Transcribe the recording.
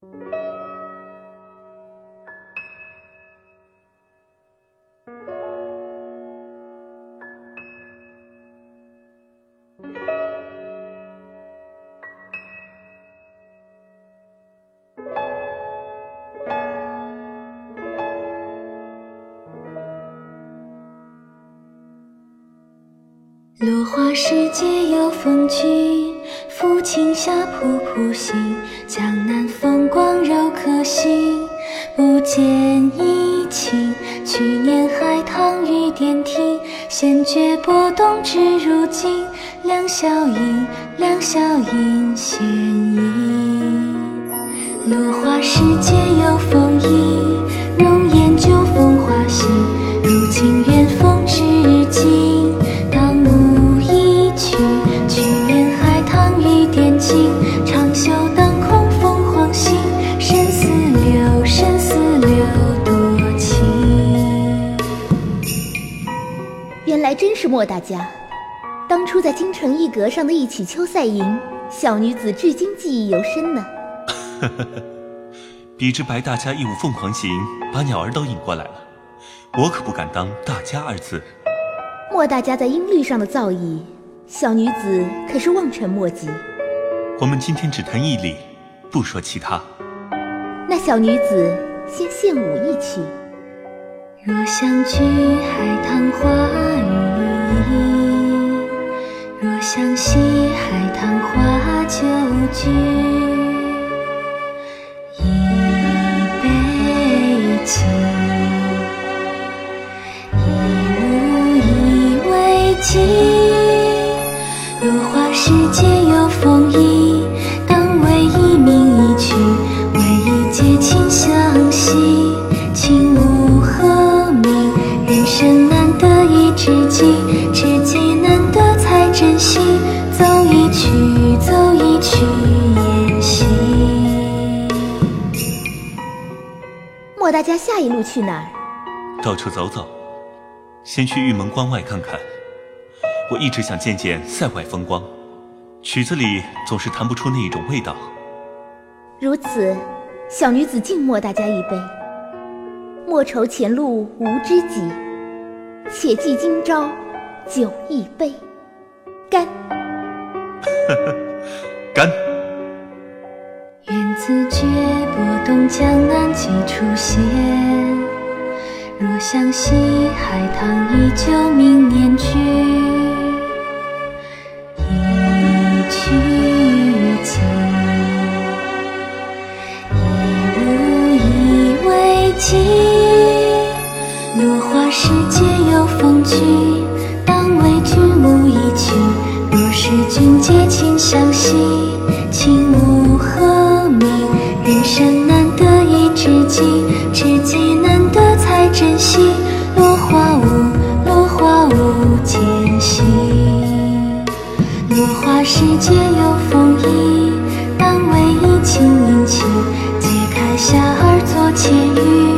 落花时节有风君，抚琴下瀑布行。江南风光柔可信，不见已晴。去年海棠雨点停，闲觉波动至如今。两小音，两小音，弦音。落花时节有风吟，真是莫大家。当初在京城一阁上的一曲《秋赛吟》，小女子至今记忆犹深呢。呵呵呵，比之白大家一舞凤凰行，把鸟儿都引过来了，我可不敢当大家二字。莫大家在音律上的造诣，小女子可是望尘莫及。我们今天只谈义理，不说其他。那小女子先献舞一曲。若相聚海棠花雨相惜海棠花酒局。一杯敬，一如以为敬。落花时节有风吟，当为一鸣一曲，为一结情相惜。情无何名，人生难得一，知己莫大家下一路去哪儿？到处走走，先去玉门关外看看。我一直想见见塞外风光，曲子里总是弹不出那一种味道。如此，小女子敬莫大家一杯。莫愁前路无知己，且记今朝酒一杯。干！干！愿自觉波动江南几处现。若相惜海棠依旧明年聚。一曲尽，一如以为敬。落花时节又逢君，当为君舞一曲。若是君结情相惜。琴舞何兮，落花舞，落花舞间兮。落花时节有风意，但为一青年起，解开夏儿作浅语。